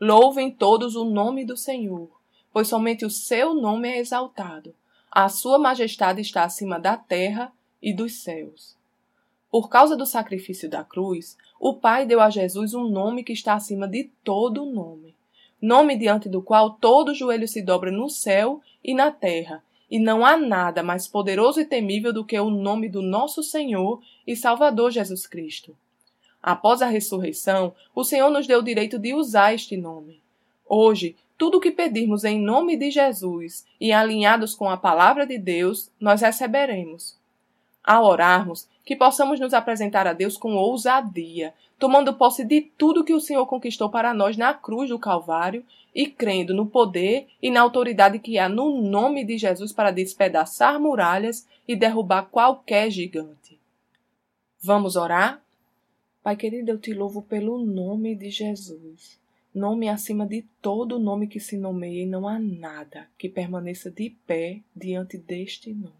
Louvem todos o nome do Senhor, pois somente o seu nome é exaltado. A sua majestade está acima da terra e dos céus. Por causa do sacrifício da cruz, o Pai deu a Jesus um nome que está acima de todo nome. Nome diante do qual todo joelho se dobra no céu e na terra, e não há nada mais poderoso e temível do que o nome do nosso Senhor e Salvador Jesus Cristo. Após a ressurreição, o Senhor nos deu o direito de usar este nome. Hoje, tudo o que pedirmos em nome de Jesus e alinhados com a palavra de Deus, nós receberemos. Ao orarmos, que possamos nos apresentar a Deus com ousadia, tomando posse de tudo que o Senhor conquistou para nós na cruz do Calvário e crendo no poder e na autoridade que há no nome de Jesus para despedaçar muralhas e derrubar qualquer gigante. Vamos orar? Pai querido, eu te louvo pelo nome de Jesus. Nome acima de todo nome que se nomeia e não há nada que permaneça de pé diante deste nome.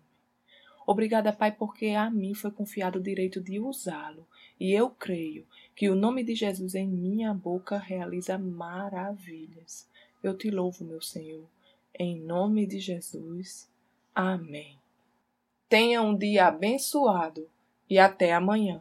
Obrigada, Pai, porque a mim foi confiado o direito de usá-lo, e eu creio que o nome de Jesus em minha boca realiza maravilhas. Eu te louvo, meu Senhor, em nome de Jesus. Amém. Tenha um dia abençoado e até amanhã.